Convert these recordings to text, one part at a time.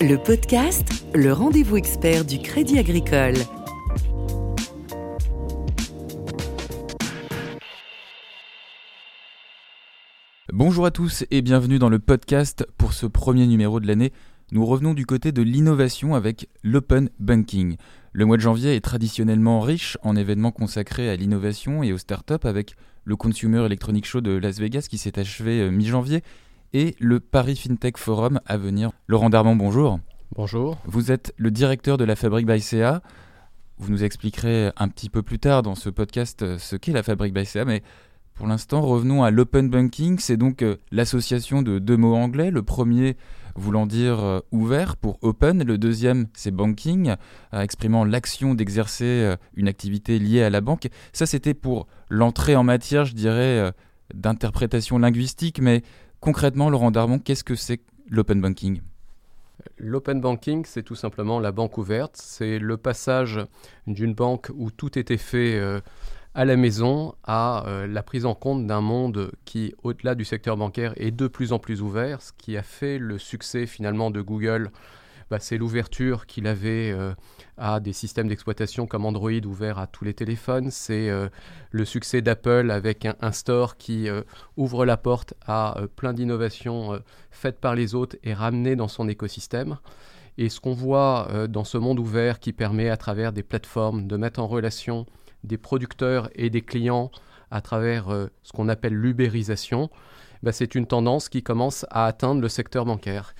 Le podcast, le rendez-vous expert du Crédit Agricole. Bonjour à tous et bienvenue dans le podcast pour ce premier numéro de l'année. Nous revenons du côté de l'innovation avec l'open banking. Le mois de janvier est traditionnellement riche en événements consacrés à l'innovation et aux startups avec le Consumer Electronic Show de Las Vegas qui s'est achevé euh, mi-janvier et le Paris FinTech Forum à venir. Laurent Darman, bonjour. Bonjour. Vous êtes le directeur de la Fabrique by CA. Vous nous expliquerez un petit peu plus tard dans ce podcast euh, ce qu'est la Fabrique by CA, mais pour l'instant, revenons à l'open banking. C'est donc euh, l'association de deux mots anglais. Le premier voulant dire euh, ouvert pour open, le deuxième c'est banking, exprimant l'action d'exercer une activité liée à la banque. Ça, c'était pour l'entrée en matière, je dirais, d'interprétation linguistique, mais concrètement, Laurent Darmon, qu'est-ce que c'est l'open banking? L'open banking, c'est tout simplement la banque ouverte. C'est le passage d'une banque où tout était fait euh, à la maison à euh, la prise en compte d'un monde qui, au-delà du secteur bancaire, est de plus en plus ouvert, ce qui a fait le succès finalement de Google bah, c'est l'ouverture qu'il avait euh, à des systèmes d'exploitation comme Android ouverts à tous les téléphones. C'est euh, le succès d'Apple avec un, store qui euh, ouvre la porte à plein d'innovations faites par les autres et ramenées dans son écosystème. Et ce qu'on voit dans ce monde ouvert qui permet à travers des plateformes de mettre en relation des producteurs et des clients à travers ce qu'on appelle l'ubérisation, bah, c'est une tendance qui commence à atteindre le secteur bancaire.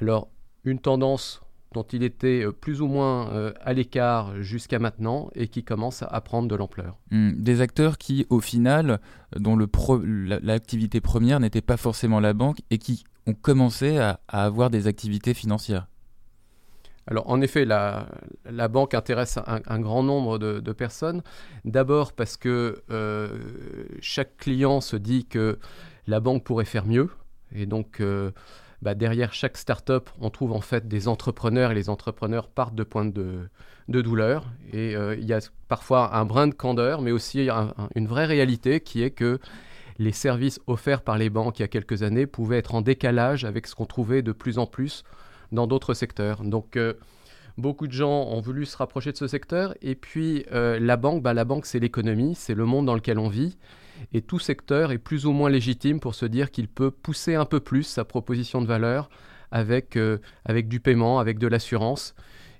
Alors, une tendance dont il était euh, plus ou moins euh, à l'écart jusqu'à maintenant et qui commence à prendre de l'ampleur. Hmm, des acteurs qui, au final, dont l'activité première n'était pas forcément la banque et qui ont commencé à, avoir des activités financières. Alors en effet, la, banque intéresse un, grand nombre de, personnes. D'abord parce que euh, chaque client se dit que la banque pourrait faire mieux. Et donc bah, derrière chaque start-up, on trouve en fait des entrepreneurs et les entrepreneurs partent de points de, douleur. Et euh, il y a parfois un brin de candeur, mais aussi une vraie réalité qui est que les services offerts par les banques il y a quelques années pouvaient être en décalage avec ce qu'on trouvait de plus en plus dans d'autres secteurs. Donc euh, beaucoup de gens ont voulu se rapprocher de ce secteur. Et puis euh, la banque, bah, la banque c'est l'économie, c'est le monde dans lequel on vit. Et tout secteur est plus ou moins légitime pour se dire qu'il peut pousser un peu plus sa proposition de valeur avec, euh, avec du paiement, avec de l'assurance.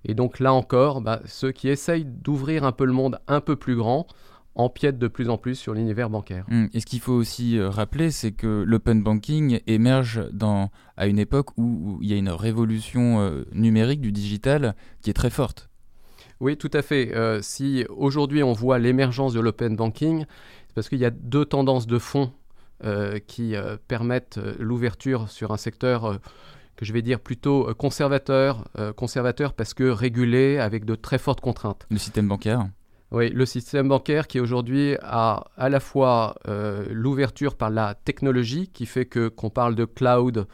Et donc là encore, bah, ceux qui essayent d'ouvrir un peu le monde un peu plus grand empiètent de plus en plus sur l'univers bancaire. Hum, et ce qu'il faut aussi euh, rappeler, c'est que l'open banking émerge dans, à une époque où, il y a une révolution euh, numérique du digital qui est très forte. Oui, tout à fait. si aujourd'hui on voit l'émergence de l'open banking, parce qu'il y a deux tendances de fond euh, qui euh, permettent euh, l'ouverture sur un secteur que je vais dire plutôt conservateur, conservateur parce que régulé avec de très fortes contraintes. Le système bancaire oui, le système bancaire qui aujourd'hui a à la fois l'ouverture par la technologie qui fait que qu'on parle de cloud,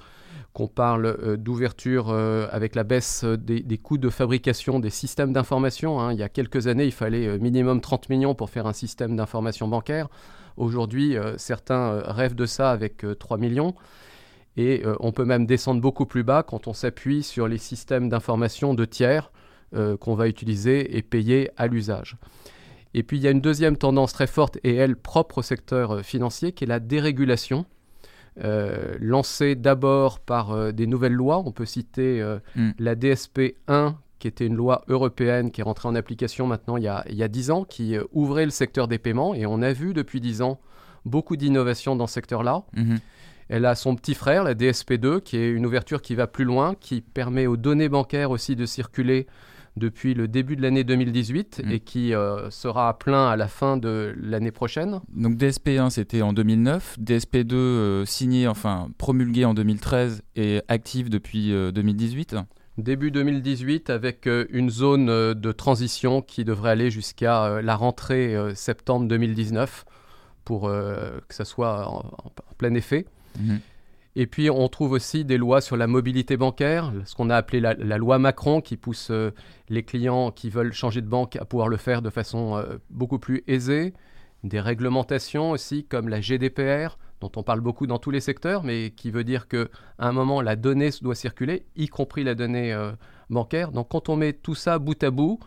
qu'on parle d'ouverture avec la baisse des, coûts de fabrication des systèmes d'information. Hein. Il y a quelques années, il fallait minimum 30 millions pour faire un système d'information bancaire. Aujourd'hui, certains rêvent de ça avec 3 millions. Et on peut même descendre beaucoup plus bas quand on s'appuie sur les systèmes d'information de tiers qu'on va utiliser et payer à l'usage. Et puis il y a une deuxième tendance très forte et elle propre au secteur financier qui est la dérégulation. Euh, lancé d'abord par euh, des nouvelles lois. On peut citer euh, mm. la DSP 1, qui était une loi européenne qui est rentrée en application maintenant il y a, il 10 ans, qui ouvrait le secteur des paiements. Et on a vu depuis 10 ans beaucoup d'innovations dans ce secteur-là. Mm-hmm. Elle a son petit frère, la DSP 2, qui est une ouverture qui va plus loin, qui permet aux données bancaires aussi de circuler depuis le début de l'année 2018 mm. et qui euh, sera à plein à la fin de l'année prochaine. Donc DSP1 c'était en 2009, DSP2 euh, signé, enfin promulgué en 2013 et actif depuis 2018 euh, Début 2018 avec une zone de transition qui devrait aller jusqu'à la rentrée septembre 2019 pour que ça soit en, plein effet. Mm-hmm. Et puis on trouve aussi des lois sur la mobilité bancaire, ce qu'on a appelé la, loi Macron, qui pousse euh, les clients qui veulent changer de banque à pouvoir le faire de façon euh, beaucoup plus aisée. Des réglementations aussi comme la GDPR, dont on parle beaucoup dans tous les secteurs, mais qui veut dire qu'à un moment, la donnée doit circuler, y compris la donnée euh, bancaire. Donc quand on met tout ça bout à bout,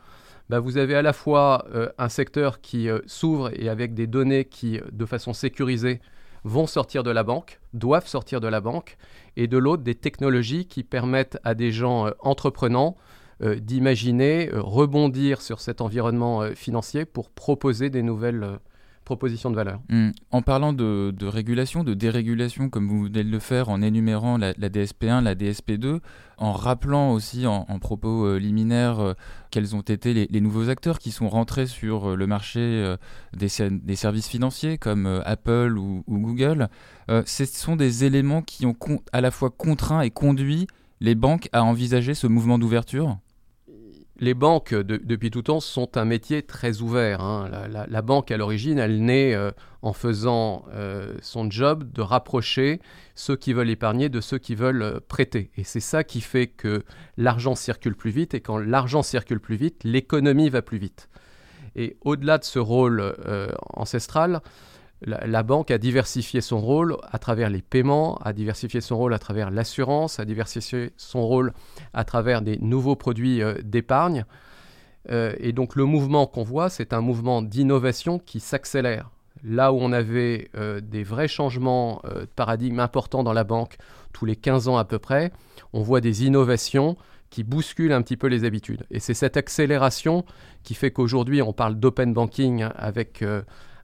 bah, vous avez à la fois un secteur qui s'ouvre et avec des données qui, de façon sécurisée, vont sortir de la banque, doivent sortir de la banque, et de l'autre, des technologies qui permettent à des gens entreprenants d'imaginer, rebondir sur cet environnement financier pour proposer des nouvelles proposition de valeur. Hmm. En parlant de, régulation, de dérégulation, comme vous venez de le faire en énumérant la, DSP1, la DSP2, en rappelant aussi en, propos euh, liminaires euh, quels ont été les, nouveaux acteurs qui sont rentrés sur euh, le marché des, services financiers comme Apple ou, ou Google, ce sont des éléments qui ont à la fois contraint et conduit les banques à envisager ce mouvement d'ouverture? Les banques, depuis tout temps, sont un métier très ouvert. Hein. La, banque, à l'origine, elle naît euh, en faisant euh, son job de rapprocher ceux qui veulent épargner de ceux qui veulent euh, prêter. Et c'est ça qui fait que l'argent circule plus vite. Et quand l'argent circule plus vite, l'économie va plus vite. Et au-delà de ce rôle ancestral, la, banque a diversifié son rôle à travers les paiements, a diversifié son rôle à travers l'assurance, a diversifié son rôle à travers des nouveaux produits euh, d'épargne. Euh, et donc le mouvement qu'on voit, c'est un mouvement d'innovation qui s'accélère. Là où on avait euh, des vrais changements de paradigme importants dans la banque tous les 15 ans à peu près, on voit des innovations qui bousculent un petit peu les habitudes. Et c'est cette accélération qui fait qu'aujourd'hui on parle d'open banking avec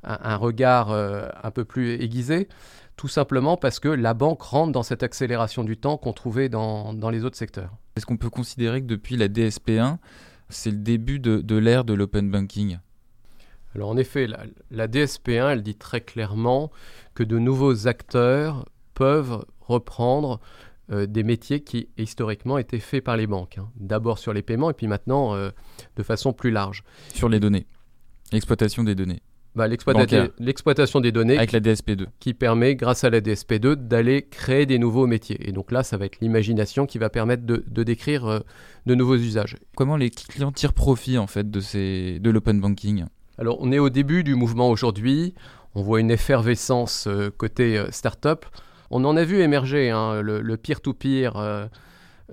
un, regard euh, un peu plus aiguisé, tout simplement parce que la banque rentre dans cette accélération du temps qu'on trouvait dans, les autres secteurs. Est-ce qu'on peut considérer que depuis la DSP1, c'est le début de, l'ère de l'open banking? Alors en effet, la, DSP1, elle dit très clairement que de nouveaux acteurs peuvent reprendre euh, des métiers qui historiquement étaient faits par les banques. Hein. D'abord sur les paiements et puis maintenant euh, de façon plus large. Sur les données, l'exploitation des données. Bah, l'exploitation des données avec la DSP2 qui permet grâce à la DSP2 d'aller créer des nouveaux métiers. Et donc là ça va être l'imagination qui va permettre de, décrire euh, de nouveaux usages. Comment les clients tirent profit en fait de ces de l'open banking? Alors on est au début du mouvement aujourd'hui. On voit une effervescence euh, côté euh, start-up. On en a vu émerger hein, le peer-to-peer euh,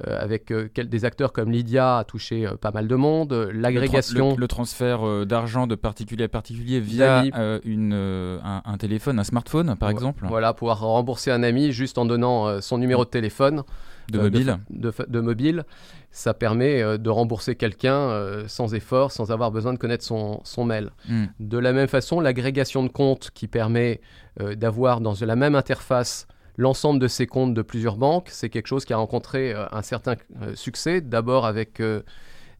avec euh, des acteurs comme Lydia a touché euh, pas mal de monde. L'agrégation. Le, transfert d'argent de particulier à particulier via une, un, téléphone, un smartphone par exemple. Voilà, pouvoir rembourser un ami juste en donnant son numéro de téléphone. De mobile. De, mobile. Ça permet de rembourser quelqu'un sans effort, sans avoir besoin de connaître son, son mail. Hmm. De la même façon, l'agrégation de comptes qui permet d'avoir dans la même interface l'ensemble de ces comptes de plusieurs banques. C'est quelque chose qui a rencontré euh, un certain euh, succès, d'abord avec euh,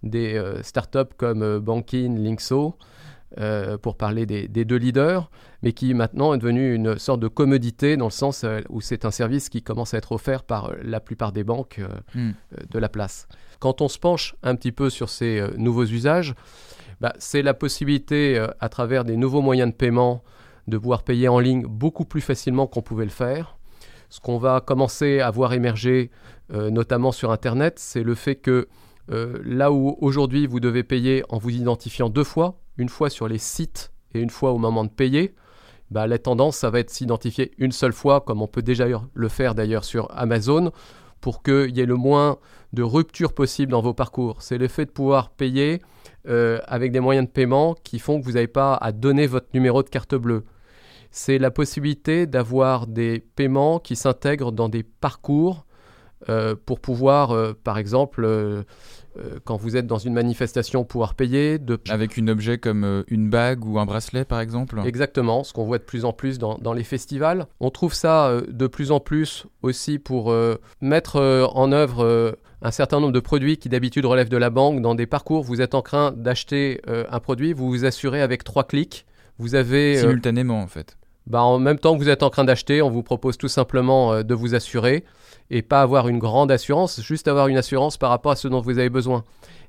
des startups comme Bankin, Linkso, pour parler des, deux leaders, mais qui maintenant est devenu une sorte de commodité dans le sens où c'est un service qui commence à être offert par la plupart des banques hmm. de la place. Quand on se penche un petit peu sur ces nouveaux usages, bah, c'est la possibilité, à travers des nouveaux moyens de paiement, de pouvoir payer en ligne beaucoup plus facilement qu'on pouvait le faire. Ce qu'on va commencer à voir émerger, euh, notamment sur Internet, c'est le fait que euh, là où aujourd'hui vous devez payer en vous identifiant deux fois, une fois sur les sites et une fois au moment de payer, bah, la tendance, ça va être s'identifier une seule fois, comme on peut déjà le faire d'ailleurs sur Amazon, pour qu'il y ait le moins de rupture possible dans vos parcours. C'est le fait de pouvoir payer euh, avec des moyens de paiement qui font que vous n'avez pas à donner votre numéro de carte bleue c'est la possibilité d'avoir des paiements qui s'intègrent dans des parcours euh, pour pouvoir, euh, par exemple, euh, quand vous êtes dans une manifestation, pouvoir payer. De... Avec un objet comme une bague ou un bracelet, par exemple? Exactement, ce qu'on voit de plus en plus dans, dans, les festivals. On trouve ça de plus en plus aussi pour mettre en œuvre un certain nombre de produits qui d'habitude relèvent de la banque. Dans des parcours, vous êtes en train d'acheter un produit, vous vous assurez avec trois clics. Vous avez... Simultanément, en fait. Bah, en même temps que vous êtes en train d'acheter, on vous propose tout simplement euh, de vous assurer et pas avoir une grande assurance, juste avoir une assurance par rapport à ce dont vous avez besoin.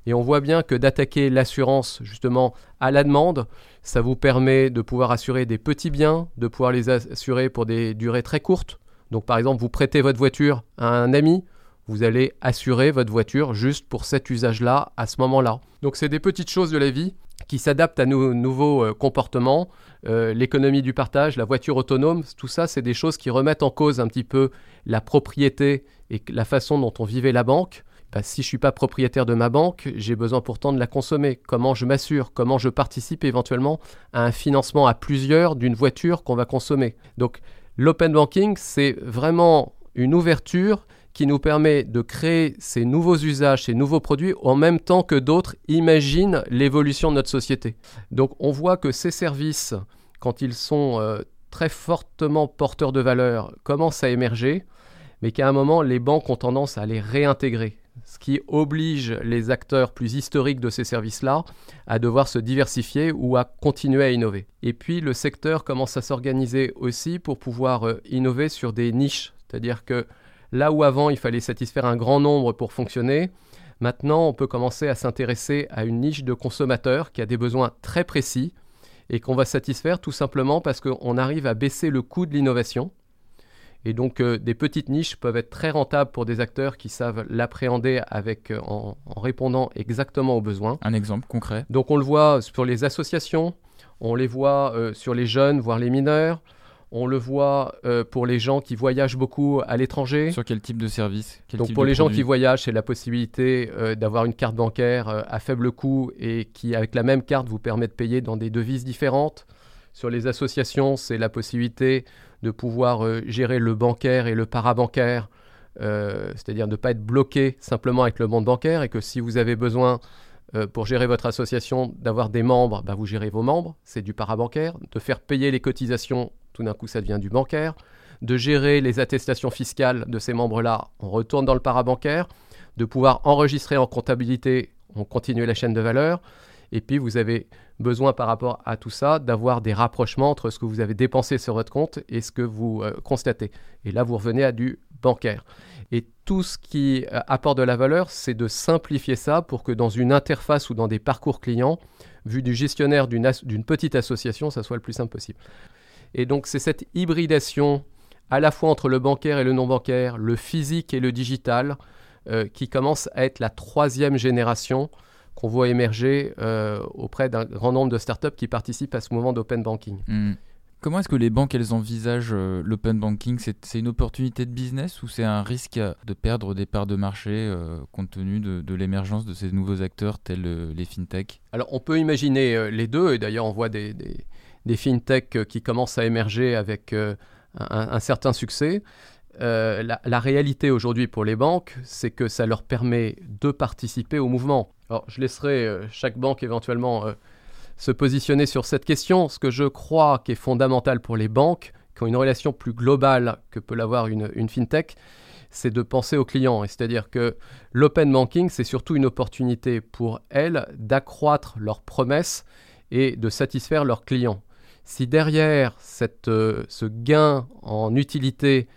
Et on voit bien que d'attaquer l'assurance justement à la demande, ça vous permet de pouvoir assurer des petits biens, de pouvoir les assurer pour des durées très courtes. Donc par exemple, vous prêtez votre voiture à un ami, vous allez assurer votre voiture juste pour cet usage-là à ce moment-là. Donc c'est des petites choses de la vie qui s'adaptent à nos nouveaux euh, comportements, euh, l'économie du partage, la voiture autonome, tout ça, c'est des choses qui remettent en cause un petit peu la propriété et la façon dont on vivait la banque. Bah, si je ne suis pas propriétaire de ma banque, j'ai besoin pourtant de la consommer. Comment je m'assure? Comment je participe éventuellement à un financement à plusieurs d'une voiture qu'on va consommer? Donc l'open banking, c'est vraiment une ouverture qui nous permet de créer ces nouveaux usages, ces nouveaux produits, en même temps que d'autres imaginent l'évolution de notre société. Donc on voit que ces services, quand ils sont euh, très fortement porteurs de valeur, commencent à émerger, mais qu'à un moment, les banques ont tendance à les réintégrer, ce qui oblige les acteurs plus historiques de ces services-là à devoir se diversifier ou à continuer à innover. Et puis le secteur commence à s'organiser aussi pour pouvoir euh, innover sur des niches, c'est-à-dire que Là où avant il fallait satisfaire un grand nombre pour fonctionner, maintenant on peut commencer à s'intéresser à une niche de consommateurs qui a des besoins très précis et qu'on va satisfaire tout simplement parce qu'on arrive à baisser le coût de l'innovation. Et donc euh, des petites niches peuvent être très rentables pour des acteurs qui savent l'appréhender avec euh, en, répondant exactement aux besoins. Un exemple concret. Donc on le voit sur les associations, on les voit euh, sur les jeunes, voire les mineurs. On le voit euh, pour les gens qui voyagent beaucoup à l'étranger. Sur quel type de service? Donc pour les gens qui voyagent, c'est la possibilité euh, d'avoir une carte bancaire euh, à faible coût et qui, avec la même carte, vous permet de payer dans des devises différentes. Sur les associations, c'est la possibilité de pouvoir gérer le bancaire et le parabancaire, c'est-à-dire de ne pas être bloqué simplement avec le monde bancaire et que si vous avez besoin pour gérer votre association, d'avoir des membres, bah, vous gérez vos membres, c'est du parabancaire, de faire payer les cotisations tout d'un coup ça devient du bancaire, de gérer les attestations fiscales de ces membres-là, on retourne dans le parabancaire, de pouvoir enregistrer en comptabilité, on continue la chaîne de valeur, et puis vous avez besoin par rapport à tout ça d'avoir des rapprochements entre ce que vous avez dépensé sur votre compte et ce que vous euh, constatez. Et là, vous revenez à du bancaire. Et tout ce qui euh, apporte de la valeur, c'est de simplifier ça pour que dans une interface ou dans des parcours clients, vu du gestionnaire d'une petite association, ça soit le plus simple possible. Et donc c'est cette hybridation à la fois entre le bancaire et le non bancaire, le physique et le digital, euh, qui commence à être la troisième génération qu'on voit émerger euh, auprès d'un grand nombre de startups qui participent à ce mouvement d'open banking. Hmm. Comment est-ce que les banques elles envisagent euh, l'open banking? C'est une opportunité de business ou c'est un risque de perdre des parts de marché compte tenu de, de l'émergence de ces nouveaux acteurs tels les fintech Alors on peut imaginer les deux et d'ailleurs on voit des, des des fintechs euh, qui commencent à émerger avec euh, un, certain succès. Euh, la, réalité aujourd'hui pour les banques, c'est que ça leur permet de participer au mouvement. Alors, je laisserai chaque banque éventuellement se positionner sur cette question. Ce que je crois qui est fondamental pour les banques, qui ont une relation plus globale que peut l'avoir une, une fintech, c'est de penser aux clients. C'est-à-dire que l'open banking, c'est surtout une opportunité pour elles d'accroître leurs promesses et de satisfaire leurs clients. Si derrière euh, ce gain en utilité,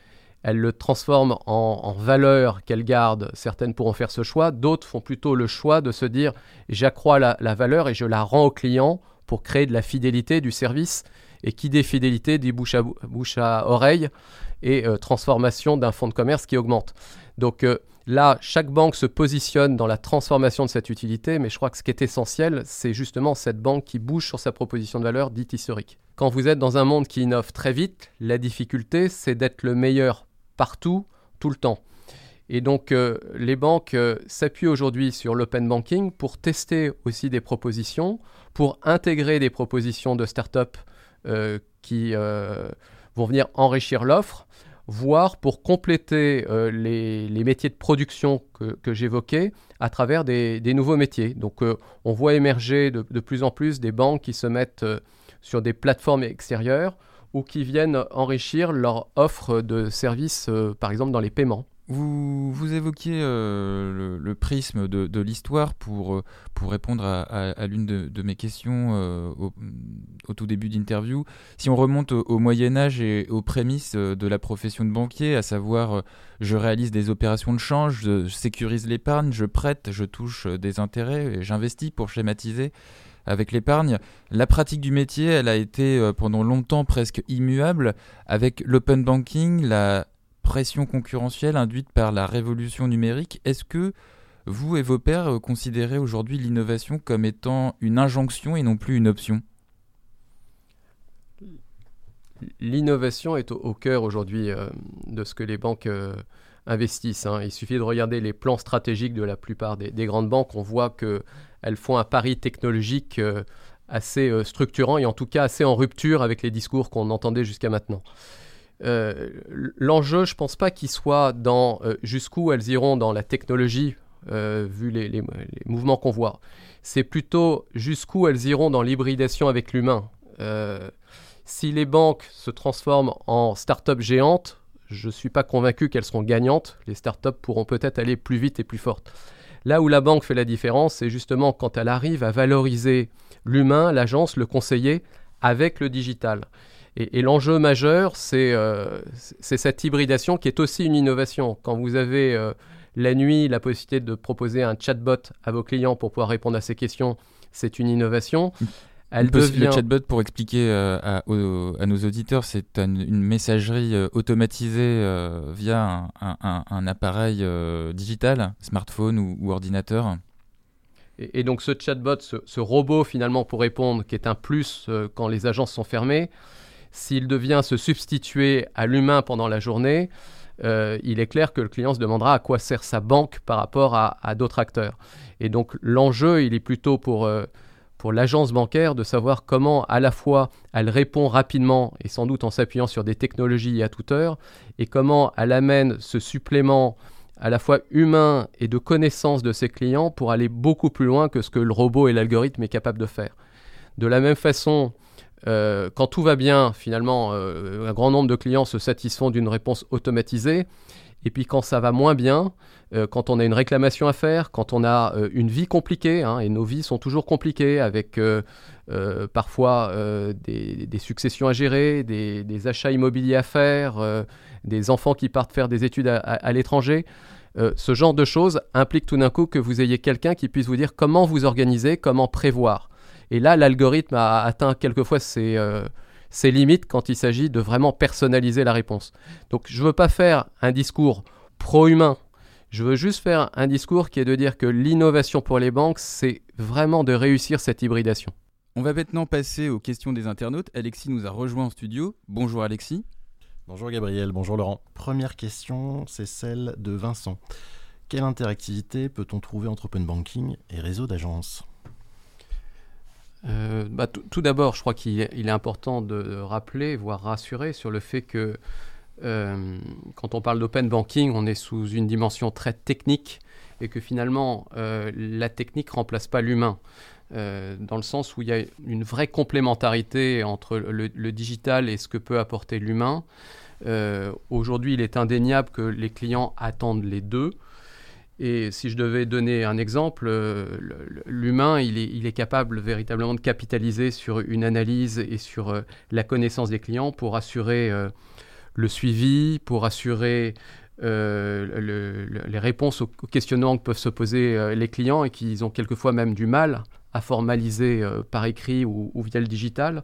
elle le transforme en, valeur qu'elle garde, certaines pourront faire ce choix, d'autres font plutôt le choix de se dire j'accrois la, valeur et je la rends au client pour créer de la fidélité du service. Et qui dit fidélité dit bouche à, bouche à oreille et euh, transformation d'un fonds de commerce qui augmente. Donc euh, Là, chaque banque se positionne dans la transformation de cette utilité, mais je crois que ce qui est essentiel, c'est justement cette banque qui bouge sur sa proposition de valeur dite historique. Quand vous êtes dans un monde qui innove très vite, la difficulté, c'est d'être le meilleur partout, tout le temps. Et donc, euh, les banques euh, s'appuient aujourd'hui sur l'open banking pour tester aussi des propositions, pour intégrer des propositions de start-up euh, qui vont venir enrichir l'offre voire pour compléter euh, les, métiers de production que, j'évoquais à travers des, nouveaux métiers. Donc euh, on voit émerger de, plus en plus des banques qui se mettent euh, sur des plateformes extérieures ou qui viennent enrichir leur offre de services, par exemple dans les paiements. Vous, évoquiez euh, le, prisme de, l'histoire pour, euh, pour répondre à, l'une de, mes questions euh, au, tout début d'interview. Si on remonte au, Moyen Âge et aux prémices de la profession de banquier, à savoir je réalise des opérations de change, je sécurise l'épargne, je prête, je touche des intérêts et j'investis pour schématiser avec l'épargne. La pratique du métier, elle a été pendant longtemps presque immuable. Avec l'open banking, la pression concurrentielle induite par la révolution numérique. Est-ce que vous et vos pairs considérez aujourd'hui l'innovation comme étant une injonction et non plus une option? L'innovation est au, cœur aujourd'hui de ce que les banques investissent. Hein. Il suffit de regarder les plans stratégiques de la plupart des, grandes banques. On voit qu'elles font un pari technologique euh, assez euh, structurant et en tout cas assez en rupture avec les discours qu'on entendait jusqu'à maintenant. Euh, l'enjeu, je pense pas qu'il soit dans jusqu'où elles iront dans la technologie, vu les, mouvements qu'on voit. C'est plutôt jusqu'où elles iront dans l'hybridation avec l'humain. si les banques se transforment en start-up géantes, je ne suis pas convaincu qu'elles seront gagnantes. Les startups pourront peut-être aller plus vite et plus fortes. Là où la banque fait la différence, c'est justement quand elle arrive à valoriser l'humain, l'agence, le conseiller avec le digital. Et, l'enjeu majeur, euh, c'est cette hybridation qui est aussi une innovation. Quand vous avez euh, la nuit la possibilité de proposer un chatbot à vos clients pour pouvoir répondre à ces questions, c'est une innovation. Le chatbot, pour expliquer euh, à, nos auditeurs, c'est une messagerie euh, automatisée euh, via un, appareil digital, smartphone ou, ordinateur. Et, donc ce chatbot, ce, robot finalement pour répondre, qui est un plus quand les agences sont fermées, s'il devient se substituer à l'humain pendant la journée, il est clair que le client se demandera à quoi sert sa banque par rapport à, d'autres acteurs. Et donc l'enjeu, il est plutôt pour pour l'agence bancaire de savoir comment à la fois elle répond rapidement et sans doute en s'appuyant sur des technologies à toute heure, et comment elle amène ce supplément à la fois humain et de connaissance de ses clients pour aller beaucoup plus loin que ce que le robot et l'algorithme est capable de faire. De la même façon, euh, quand tout va bien, finalement, euh, un grand nombre de clients se satisfont d'une réponse automatisée. Et puis quand ça va moins bien, euh, quand on a une réclamation à faire, quand on a une vie compliquée, hein, et nos vies sont toujours compliquées avec parfois des, successions à gérer, des, achats immobiliers à faire, des enfants qui partent faire des études à, l'étranger. ce genre de choses implique tout d'un coup que vous ayez quelqu'un qui puisse vous dire comment vous organiser, comment prévoir. Et là, l'algorithme a atteint quelquefois ses, ses limites quand il s'agit de vraiment personnaliser la réponse. Donc je ne veux pas faire un discours pro-humain je veux juste faire un discours qui est de dire que l'innovation pour les banques, c'est vraiment de réussir cette hybridation. On va maintenant passer aux questions des internautes. Alexis nous a rejoint en studio. Bonjour Alexis. Bonjour Gabriel, bonjour Laurent. Première question, c'est celle de Vincent. Quelle interactivité peut-on trouver entre open banking et réseau d'agences? Euh, bah, tout d'abord, je crois qu'il est important de rappeler, voire rassurer sur le fait que euh, quand on parle d'open banking, on est sous une dimension très technique et que finalement, euh, la technique ne remplace pas l'humain. Dans le sens où il y a une vraie complémentarité entre le, digital et ce que peut apporter l'humain. Aujourd'hui, il est indéniable que les clients attendent les deux. Et si je devais donner un exemple, l'humain, il est, capable véritablement de capitaliser sur une analyse et sur la connaissance des clients pour assurer le suivi, pour assurer euh, les réponses aux questionnements que peuvent se poser euh, les clients et qu'ils ont quelquefois même du mal à formaliser euh, par écrit ou, via le digital.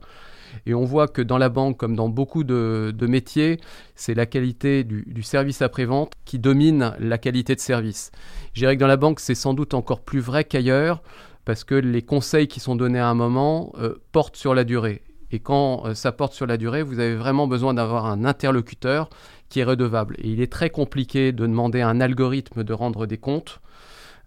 Et on voit que dans la banque, comme dans beaucoup de, métiers, c'est la qualité du, service après-vente qui domine la qualité de service. Je dirais que dans la banque, c'est sans doute encore plus vrai qu'ailleurs, parce que les conseils qui sont donnés à un moment portent sur la durée. Et quand euh, ça porte sur la durée, vous avez vraiment besoin d'avoir un interlocuteur qui est redevable. Et il est très compliqué de demander à un algorithme de rendre des comptes.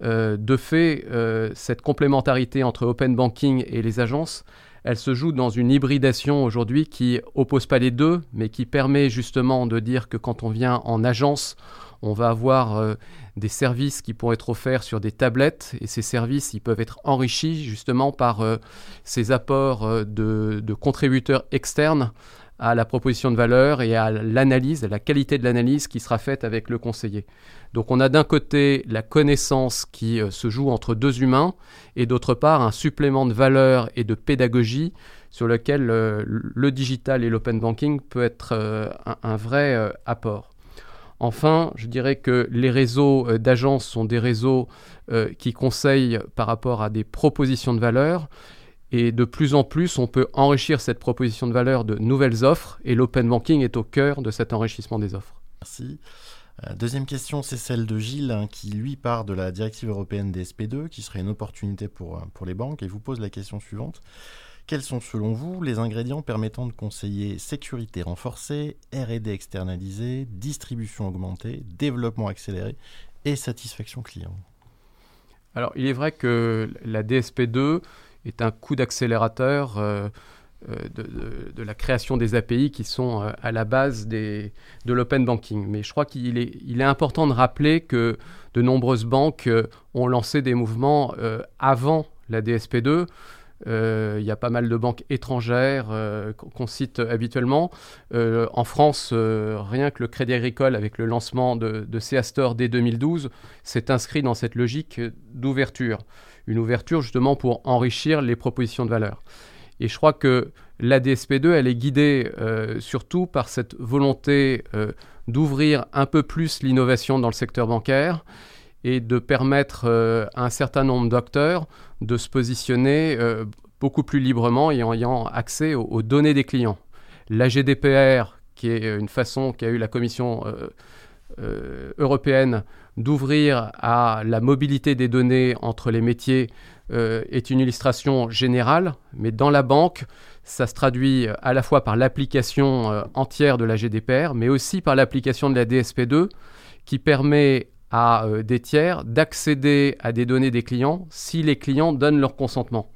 Euh, de fait, euh, cette complémentarité entre open banking et les agences, elle se joue dans une hybridation aujourd'hui qui oppose pas les deux, mais qui permet justement de dire que quand on vient en agence, on va avoir euh, des services qui pourront être offerts sur des tablettes. Et ces services ils peuvent être enrichis justement par euh, ces apports euh, de, contributeurs externes à la proposition de valeur et à l'analyse, à la qualité de l'analyse qui sera faite avec le conseiller. Donc on a d'un côté la connaissance qui se joue entre deux humains et d'autre part un supplément de valeur et de pédagogie sur lequel le digital et l'open banking peut être un, vrai apport. Enfin, je dirais que les réseaux euh, d'agences sont des réseaux euh, qui conseillent par rapport à des propositions de valeur. Et de plus en plus, on peut enrichir cette proposition de valeur de nouvelles offres. Et l'open banking est au cœur de cet enrichissement des offres. Merci. Euh, deuxième question, c'est celle de Gilles, hein, qui lui part de la directive européenne des SP2, qui serait une opportunité pour, euh, pour les banques, et vous pose la question suivante. Quels sont selon vous les ingrédients permettant de conseiller sécurité renforcée, RD externalisée, distribution augmentée, développement accéléré et satisfaction client? Alors il est vrai que la DSP2 est un coup d'accélérateur euh, euh, de, la création des API qui sont euh, à la base de l'open banking. Mais je crois qu'il est, important de rappeler que de nombreuses banques ont lancé des mouvements avant la DSP2. Euh, il y a pas mal de banques étrangères qu'on cite habituellement. En France, rien que le Crédit Agricole, avec le lancement de, de dès 2012, s'est inscrit dans cette logique d'ouverture. Une ouverture justement pour enrichir les propositions de valeur. Et je crois que la DSP2, elle est guidée surtout par cette volonté d'ouvrir un peu plus l'innovation dans le secteur bancaire et de permettre euh, à un certain nombre d'acteurs de se positionner euh, beaucoup plus librement et en ayant accès aux, données des clients. La GDPR, qui est une façon qu'a eu la Commission euh, européenne d'ouvrir à la mobilité des données entre les métiers, est une illustration générale, mais dans la banque, ça se traduit à la fois par l'application entière de la GDPR, mais aussi par l'application de la DSP2, qui permet à euh, des tiers d'accéder à des données des clients si les clients donnent leur consentement.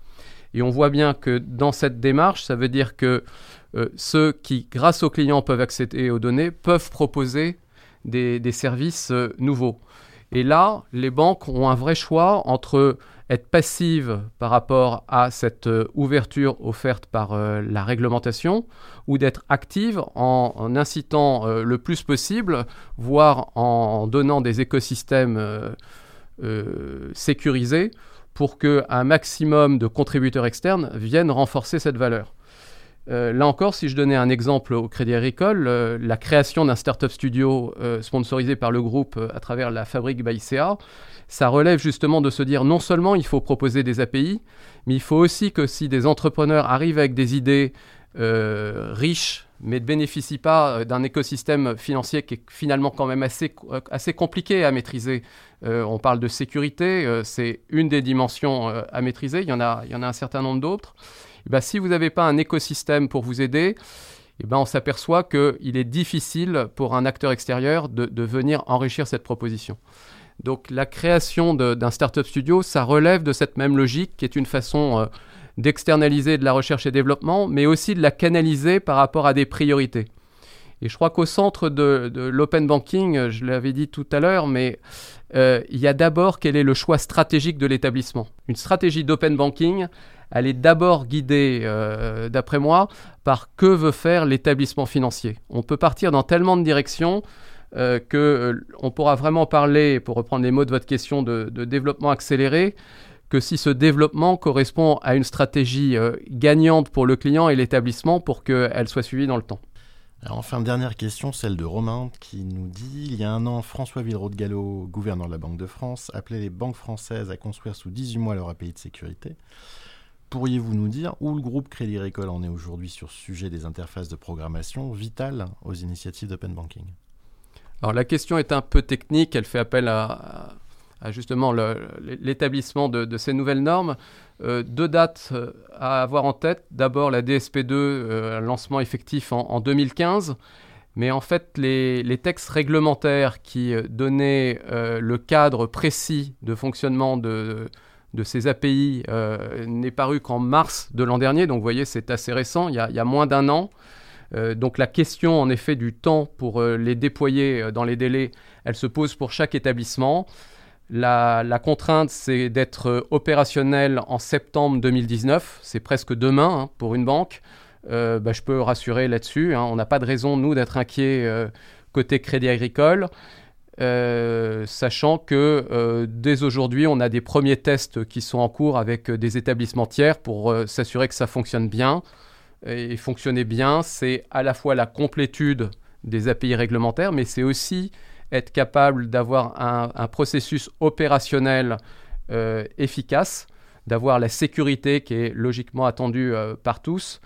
Et on voit bien que dans cette démarche, ça veut dire que euh, ceux qui, grâce aux clients, peuvent accéder aux données, peuvent proposer des, services euh, nouveaux. Et là, les banques ont un vrai choix entre être passive par rapport à cette euh, ouverture offerte par euh, la réglementation ou d'être active en, incitant le plus possible, voire en donnant des écosystèmes sécurisés pour qu'un maximum de contributeurs externes viennent renforcer cette valeur. Là encore, si je donnais un exemple au Crédit Agricole, la création d'un startup studio sponsorisé par le groupe à travers la fabrique by ça relève justement de se dire non seulement il faut proposer des API, mais il faut aussi que si des entrepreneurs arrivent avec des idées euh, riches, mais ne bénéficient pas euh, d'un écosystème financier qui est finalement quand même assez, euh, compliqué à maîtriser. on parle de sécurité, c'est une des dimensions à maîtriser, il y en a un certain nombre d'autres. Eh ben, si vous n'avez pas un écosystème pour vous aider, eh ben, on s'aperçoit qu'il est difficile pour un acteur extérieur de, venir enrichir cette proposition. Donc la création d'un startup studio, ça relève de cette même logique qui est une façon euh, d'externaliser de la recherche et développement, mais aussi de la canaliser par rapport à des priorités. Et je crois qu'au centre de, l'open banking, je l'avais dit tout à l'heure, mais euh, il y a d'abord quel est le choix stratégique de l'établissement. Une stratégie d'open banking, elle est d'abord guidée, euh, d'après moi, par que veut faire l'établissement financier. On peut partir dans tellement de directions euh, qu'on euh, pourra vraiment parler, pour reprendre les mots de votre question, de, développement accéléré, que si ce développement correspond à une stratégie gagnante pour le client et l'établissement pour qu'elle soit suivie dans le temps. Enfin, dernière question, celle de Romain qui nous dit Il y a un an, François Villeroy de Gallo, gouverneur de la Banque de France, appelait les banques françaises à construire sous 18 mois leur API de sécurité. Pourriez-vous nous dire où le groupe Crédit Agricole en est aujourd'hui sur ce sujet des interfaces de programmation vitales aux initiatives d'open banking? Alors la question est un peu technique, elle fait appel à, justement l'établissement de, ces nouvelles normes. Euh, deux dates euh, à avoir en tête. D'abord la DSP2, euh, lancement effectif en, 2015. Mais en fait, les, textes réglementaires qui donnaient le cadre précis de fonctionnement de, ces API n'est paru qu'en mars de l'an dernier. Donc vous voyez, c'est assez récent, il y a moins d'un an. Euh, donc la question en effet du temps pour euh, les déployer euh, dans les délais, elle se pose pour chaque établissement. La, contrainte, c'est d'être opérationnel en septembre 2019. C'est presque demain hein, pour une banque. Bah, je peux rassurer là-dessus. Hein. on n'a pas de raison, nous, d'être inquiets côté Crédit Agricole. Sachant que dès aujourd'hui, on a des premiers tests qui sont en cours avec des établissements tiers pour s'assurer que ça fonctionne bien. Et fonctionner bien, c'est à la fois la complétude des API réglementaires, mais c'est aussi être capable d'avoir un, processus opérationnel euh, efficace, d'avoir la sécurité qui est logiquement attendue euh, par tous,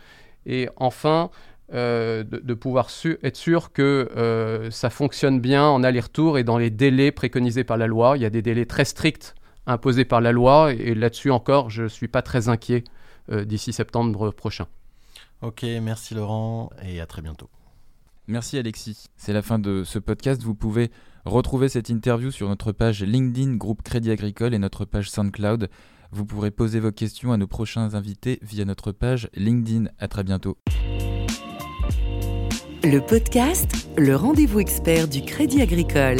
et enfin euh, de, pouvoir être sûr que euh, ça fonctionne bien en aller-retour et dans les délais préconisés par la loi. Il y a des délais très stricts imposés par la loi et là-dessus encore, je ne suis pas très inquiet euh, d'ici septembre prochain. Ok, merci Laurent et à très bientôt. Merci Alexis. C'est la fin de ce podcast. Vous pouvez retrouver cette interview sur notre page LinkedIn Groupe Crédit Agricole et notre page SoundCloud. Vous pourrez poser vos questions à nos prochains invités via notre page LinkedIn. À très bientôt. Le podcast, le rendez-vous expert du Crédit Agricole.